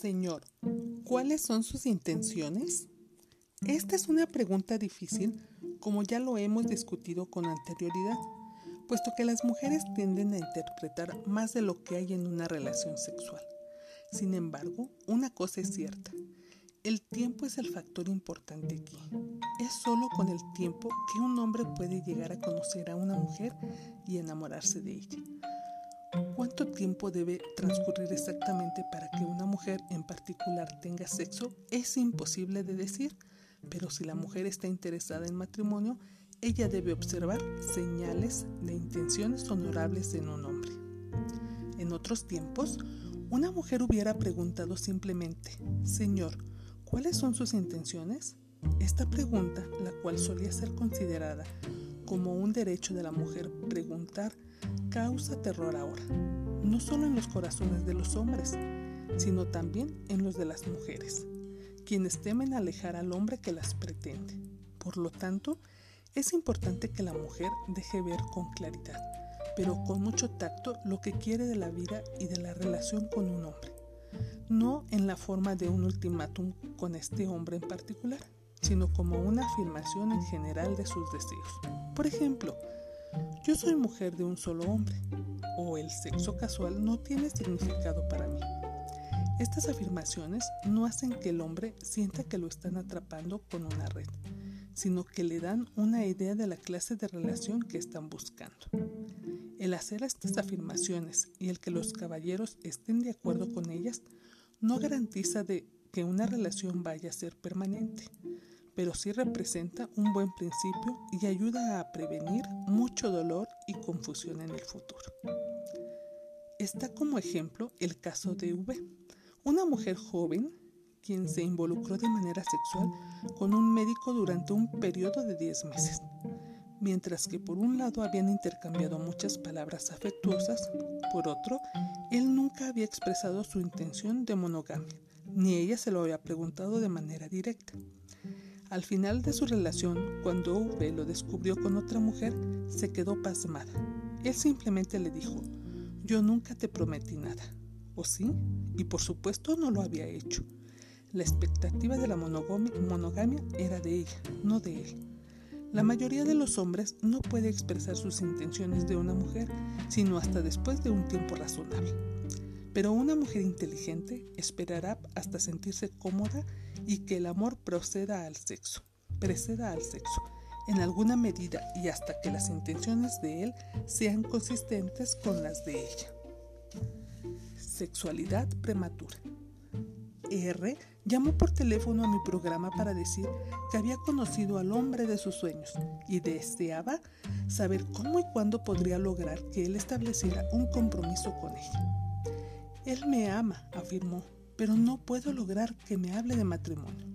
Señor, ¿cuáles son sus intenciones? Esta es una pregunta difícil, como ya lo hemos discutido con anterioridad, puesto que las mujeres tienden a interpretar más de lo que hay en una relación sexual. Sin embargo, una cosa es cierta, el tiempo es el factor importante aquí. Es solo con el tiempo que un hombre puede llegar a conocer a una mujer y enamorarse de ella. ¿Cuánto tiempo debe transcurrir exactamente para que una mujer en particular tenga sexo? Es imposible de decir, pero si la mujer está interesada en matrimonio, ella debe observar señales de intenciones honorables en un hombre. En otros tiempos, una mujer hubiera preguntado simplemente, Señor, ¿Cuáles son sus intenciones? Esta pregunta, la cual solía ser considerada como un derecho de la mujer preguntar, causa terror ahora, no solo en los corazones de los hombres, sino también en los de las mujeres, quienes temen alejar al hombre que las pretende. Por lo tanto, es importante que la mujer deje ver con claridad, pero con mucho tacto, lo que quiere de la vida y de la relación con un hombre no en la forma de un ultimátum con este hombre en particular, sino como una afirmación en general de sus deseos. Por ejemplo, yo soy mujer de un solo hombre, o el sexo casual no tiene significado para mí. Estas afirmaciones no hacen que el hombre sienta que lo están atrapando con una red, sino que le dan una idea de la clase de relación que están buscando. El hacer estas afirmaciones y el que los caballeros estén de acuerdo con ellas no garantiza de que una relación vaya a ser permanente, pero sí representa un buen principio y ayuda a prevenir mucho dolor y confusión en el futuro. Está como ejemplo el caso de V, una mujer joven quien se involucró de manera sexual con un médico durante un periodo de 10 meses. Mientras que por un lado habían intercambiado muchas palabras afectuosas, por otro, él nunca había expresado su intención de monogamia, ni ella se lo había preguntado de manera directa. Al final de su relación, cuando V lo descubrió con otra mujer, se quedó pasmada. Él simplemente le dijo, yo nunca te prometí nada. ¿O sí? Y por supuesto no lo había hecho. La expectativa de la monogamia era de ella, no de él. La mayoría de los hombres no puede expresar sus intenciones de una mujer sino hasta después de un tiempo razonable. Pero una mujer inteligente esperará hasta sentirse cómoda y que el amor proceda al sexo, preceda al sexo, en alguna medida y hasta que las intenciones de él sean consistentes con las de ella. Sexualidad prematura. R llamó por teléfono a mi programa para decir que había conocido al hombre de sus sueños y deseaba saber cómo y cuándo podría lograr que él estableciera un compromiso con ella. Él me ama, afirmó, pero no puedo lograr que me hable de matrimonio.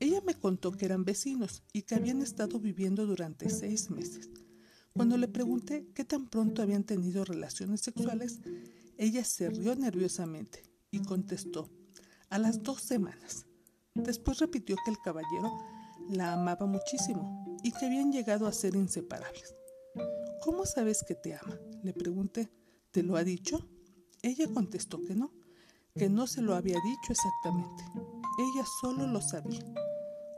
Ella me contó que eran vecinos y que habían estado viviendo durante seis meses. Cuando le pregunté qué tan pronto habían tenido relaciones sexuales, ella se rió nerviosamente y contestó, a las dos semanas. Después repitió que el caballero la amaba muchísimo y que habían llegado a ser inseparables. ¿Cómo sabes que te ama? Le pregunté. ¿Te lo ha dicho? Ella contestó que no, que no se lo había dicho exactamente. Ella solo lo sabía.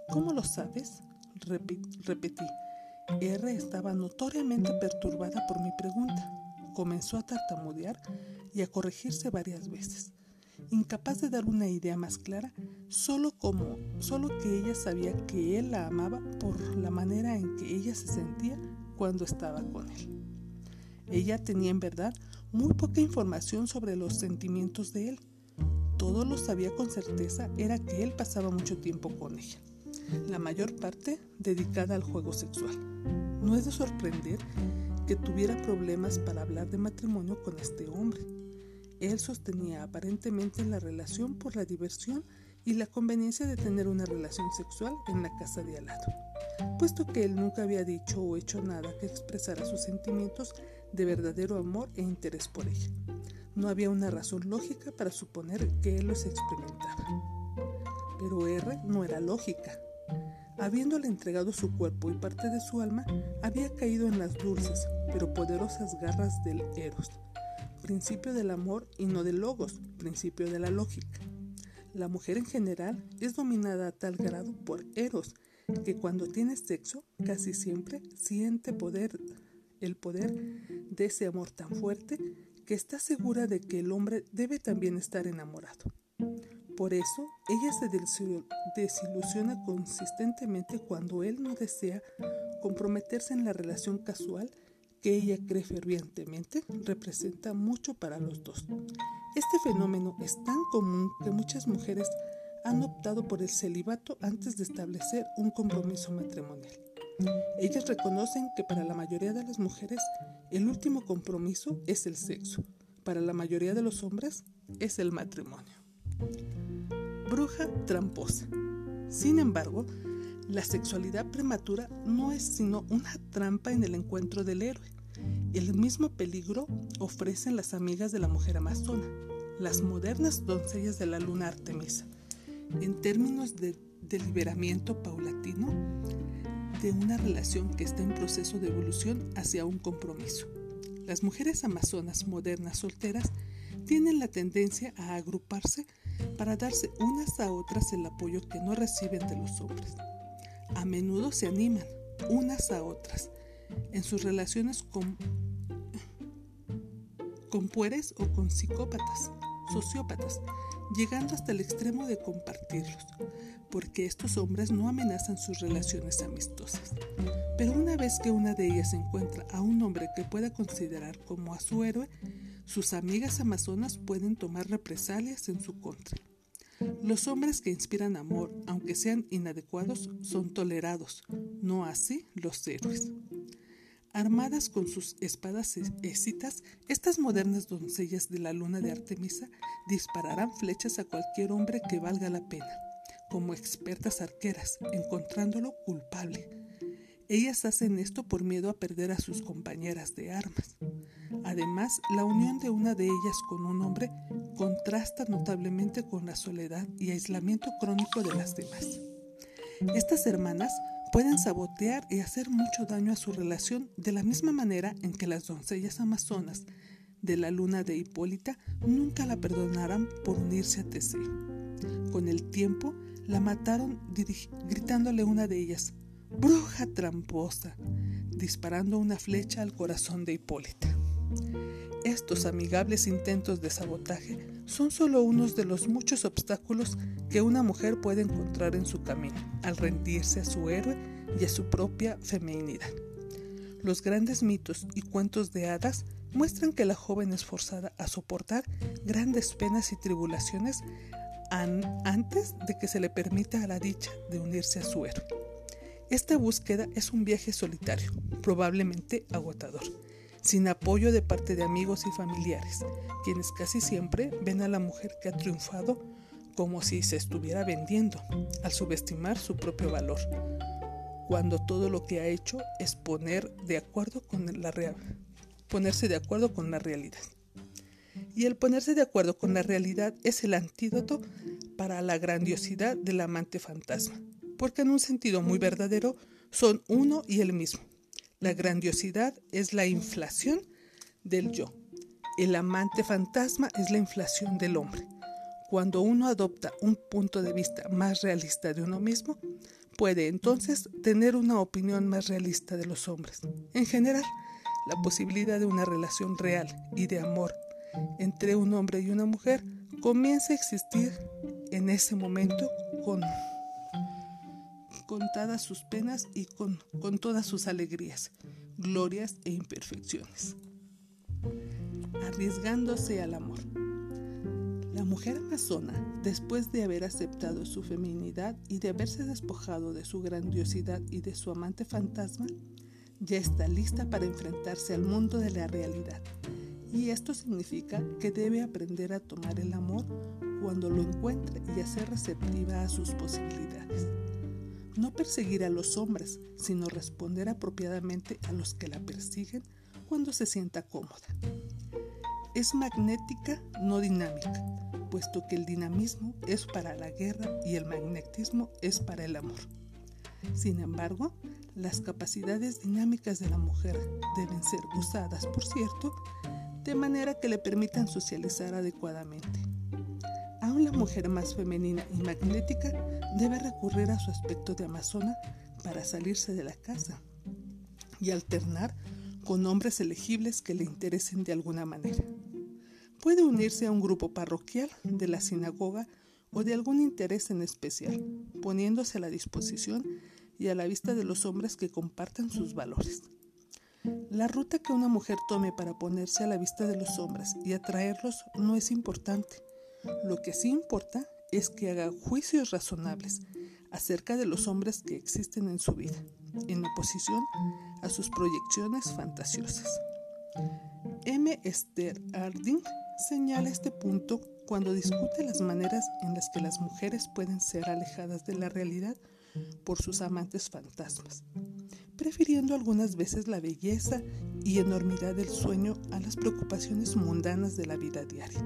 ¿Cómo lo sabes? repetí. R estaba notoriamente perturbada por mi pregunta. Comenzó a tartamudear y a corregirse varias veces incapaz de dar una idea más clara, solo como, solo que ella sabía que él la amaba por la manera en que ella se sentía cuando estaba con él. Ella tenía en verdad muy poca información sobre los sentimientos de él. Todo lo sabía con certeza era que él pasaba mucho tiempo con ella, la mayor parte dedicada al juego sexual. No es de sorprender que tuviera problemas para hablar de matrimonio con este hombre él sostenía aparentemente la relación por la diversión y la conveniencia de tener una relación sexual en la casa de al lado, puesto que él nunca había dicho o hecho nada que expresara sus sentimientos de verdadero amor e interés por ella. No había una razón lógica para suponer que él los experimentaba. Pero R no era lógica. Habiéndole entregado su cuerpo y parte de su alma, había caído en las dulces pero poderosas garras del Eros principio del amor y no del logos, principio de la lógica. La mujer en general es dominada a tal grado por Eros que cuando tiene sexo casi siempre siente poder, el poder de ese amor tan fuerte que está segura de que el hombre debe también estar enamorado. Por eso, ella se desilusiona consistentemente cuando él no desea comprometerse en la relación casual que ella cree fervientemente representa mucho para los dos. Este fenómeno es tan común que muchas mujeres han optado por el celibato antes de establecer un compromiso matrimonial. Ellas reconocen que para la mayoría de las mujeres el último compromiso es el sexo, para la mayoría de los hombres es el matrimonio bruja tramposa. Sin embargo, la sexualidad prematura no es sino una trampa en el encuentro del héroe. El mismo peligro ofrecen las amigas de la mujer amazona, las modernas doncellas de la luna Artemisa, en términos de deliberamiento paulatino de una relación que está en proceso de evolución hacia un compromiso. Las mujeres amazonas modernas solteras tienen la tendencia a agruparse para darse unas a otras el apoyo que no reciben de los hombres. A menudo se animan unas a otras en sus relaciones con, con pueres o con psicópatas, sociópatas, llegando hasta el extremo de compartirlos, porque estos hombres no amenazan sus relaciones amistosas. Pero una vez que una de ellas encuentra a un hombre que pueda considerar como a su héroe, sus amigas amazonas pueden tomar represalias en su contra. Los hombres que inspiran amor, aunque sean inadecuados, son tolerados, no así los héroes. Armadas con sus espadas éxitas, estas modernas doncellas de la luna de Artemisa dispararán flechas a cualquier hombre que valga la pena, como expertas arqueras, encontrándolo culpable. Ellas hacen esto por miedo a perder a sus compañeras de armas. Además, la unión de una de ellas con un hombre contrasta notablemente con la soledad y aislamiento crónico de las demás. Estas hermanas pueden sabotear y hacer mucho daño a su relación de la misma manera en que las doncellas amazonas de la luna de Hipólita nunca la perdonarán por unirse a Teseo. Con el tiempo la mataron gritándole una de ellas, bruja tramposa, disparando una flecha al corazón de Hipólita. Estos amigables intentos de sabotaje son solo unos de los muchos obstáculos que una mujer puede encontrar en su camino al rendirse a su héroe y a su propia feminidad. Los grandes mitos y cuentos de hadas muestran que la joven es forzada a soportar grandes penas y tribulaciones antes de que se le permita a la dicha de unirse a su héroe. Esta búsqueda es un viaje solitario, probablemente agotador sin apoyo de parte de amigos y familiares, quienes casi siempre ven a la mujer que ha triunfado como si se estuviera vendiendo, al subestimar su propio valor, cuando todo lo que ha hecho es poner de acuerdo con la ponerse de acuerdo con la realidad. Y el ponerse de acuerdo con la realidad es el antídoto para la grandiosidad del amante fantasma, porque en un sentido muy verdadero son uno y el mismo. La grandiosidad es la inflación del yo. El amante fantasma es la inflación del hombre. Cuando uno adopta un punto de vista más realista de uno mismo, puede entonces tener una opinión más realista de los hombres. En general, la posibilidad de una relación real y de amor entre un hombre y una mujer comienza a existir en ese momento con contadas sus penas y con, con todas sus alegrías, glorias e imperfecciones. Arriesgándose al amor. La mujer amazona, después de haber aceptado su feminidad y de haberse despojado de su grandiosidad y de su amante fantasma, ya está lista para enfrentarse al mundo de la realidad. Y esto significa que debe aprender a tomar el amor cuando lo encuentre y a ser receptiva a sus posibilidades no perseguir a los hombres, sino responder apropiadamente a los que la persiguen cuando se sienta cómoda. Es magnética, no dinámica, puesto que el dinamismo es para la guerra y el magnetismo es para el amor. Sin embargo, las capacidades dinámicas de la mujer deben ser usadas, por cierto, de manera que le permitan socializar adecuadamente Aún la mujer más femenina y magnética debe recurrir a su aspecto de amazona para salirse de la casa y alternar con hombres elegibles que le interesen de alguna manera. Puede unirse a un grupo parroquial de la sinagoga o de algún interés en especial, poniéndose a la disposición y a la vista de los hombres que compartan sus valores. La ruta que una mujer tome para ponerse a la vista de los hombres y atraerlos no es importante. Lo que sí importa es que haga juicios razonables acerca de los hombres que existen en su vida, en oposición a sus proyecciones fantasiosas. M. Esther Harding señala este punto cuando discute las maneras en las que las mujeres pueden ser alejadas de la realidad por sus amantes fantasmas, prefiriendo algunas veces la belleza y enormidad del sueño a las preocupaciones mundanas de la vida diaria.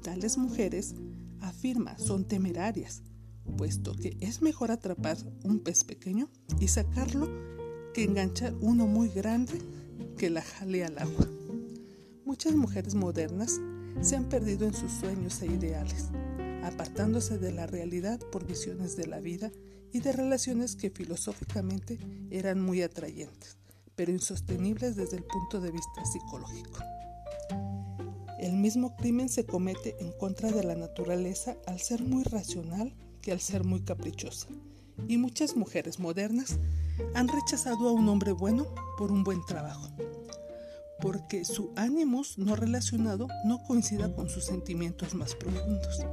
Tales mujeres, afirma, son temerarias, puesto que es mejor atrapar un pez pequeño y sacarlo que enganchar uno muy grande que la jale al agua. Muchas mujeres modernas se han perdido en sus sueños e ideales, apartándose de la realidad por visiones de la vida y de relaciones que filosóficamente eran muy atrayentes, pero insostenibles desde el punto de vista psicológico. El mismo crimen se comete en contra de la naturaleza al ser muy racional que al ser muy caprichosa. Y muchas mujeres modernas han rechazado a un hombre bueno por un buen trabajo, porque su ánimos no relacionado no coincida con sus sentimientos más profundos.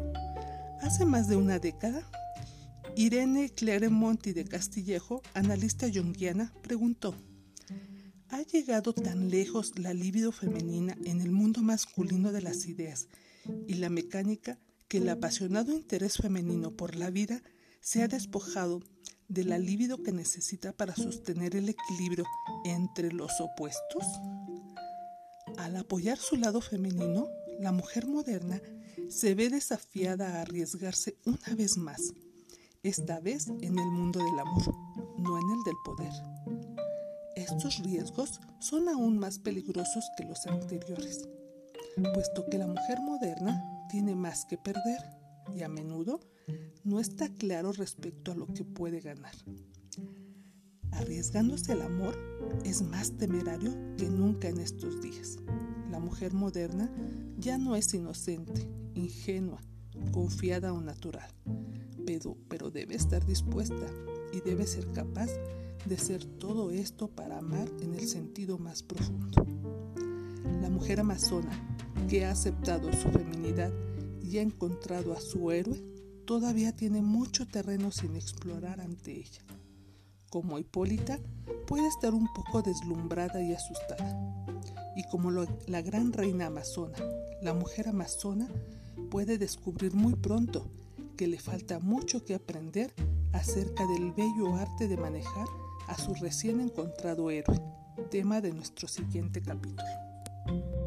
Hace más de una década, Irene Claremonti de Castillejo, analista junguiana, preguntó, ¿ha llegado tan lejos la libido femenina en el mundo masculino de las ideas y la mecánica que el apasionado interés femenino por la vida se ha despojado de la libido que necesita para sostener el equilibrio entre los opuestos? Al apoyar su lado femenino, la mujer moderna se ve desafiada a arriesgarse una vez más, esta vez en el mundo del amor, no en el del poder. Estos riesgos son aún más peligrosos que los anteriores, puesto que la mujer moderna tiene más que perder y a menudo no está claro respecto a lo que puede ganar. Arriesgándose al amor es más temerario que nunca en estos días. La mujer moderna ya no es inocente, ingenua, confiada o natural, pero, debe estar dispuesta y debe ser capaz de ser todo esto para amar en el sentido más profundo. La mujer amazona, que ha aceptado su feminidad y ha encontrado a su héroe, todavía tiene mucho terreno sin explorar ante ella como Hipólita, puede estar un poco deslumbrada y asustada. Y como la gran reina amazona, la mujer amazona puede descubrir muy pronto que le falta mucho que aprender acerca del bello arte de manejar a su recién encontrado héroe, tema de nuestro siguiente capítulo.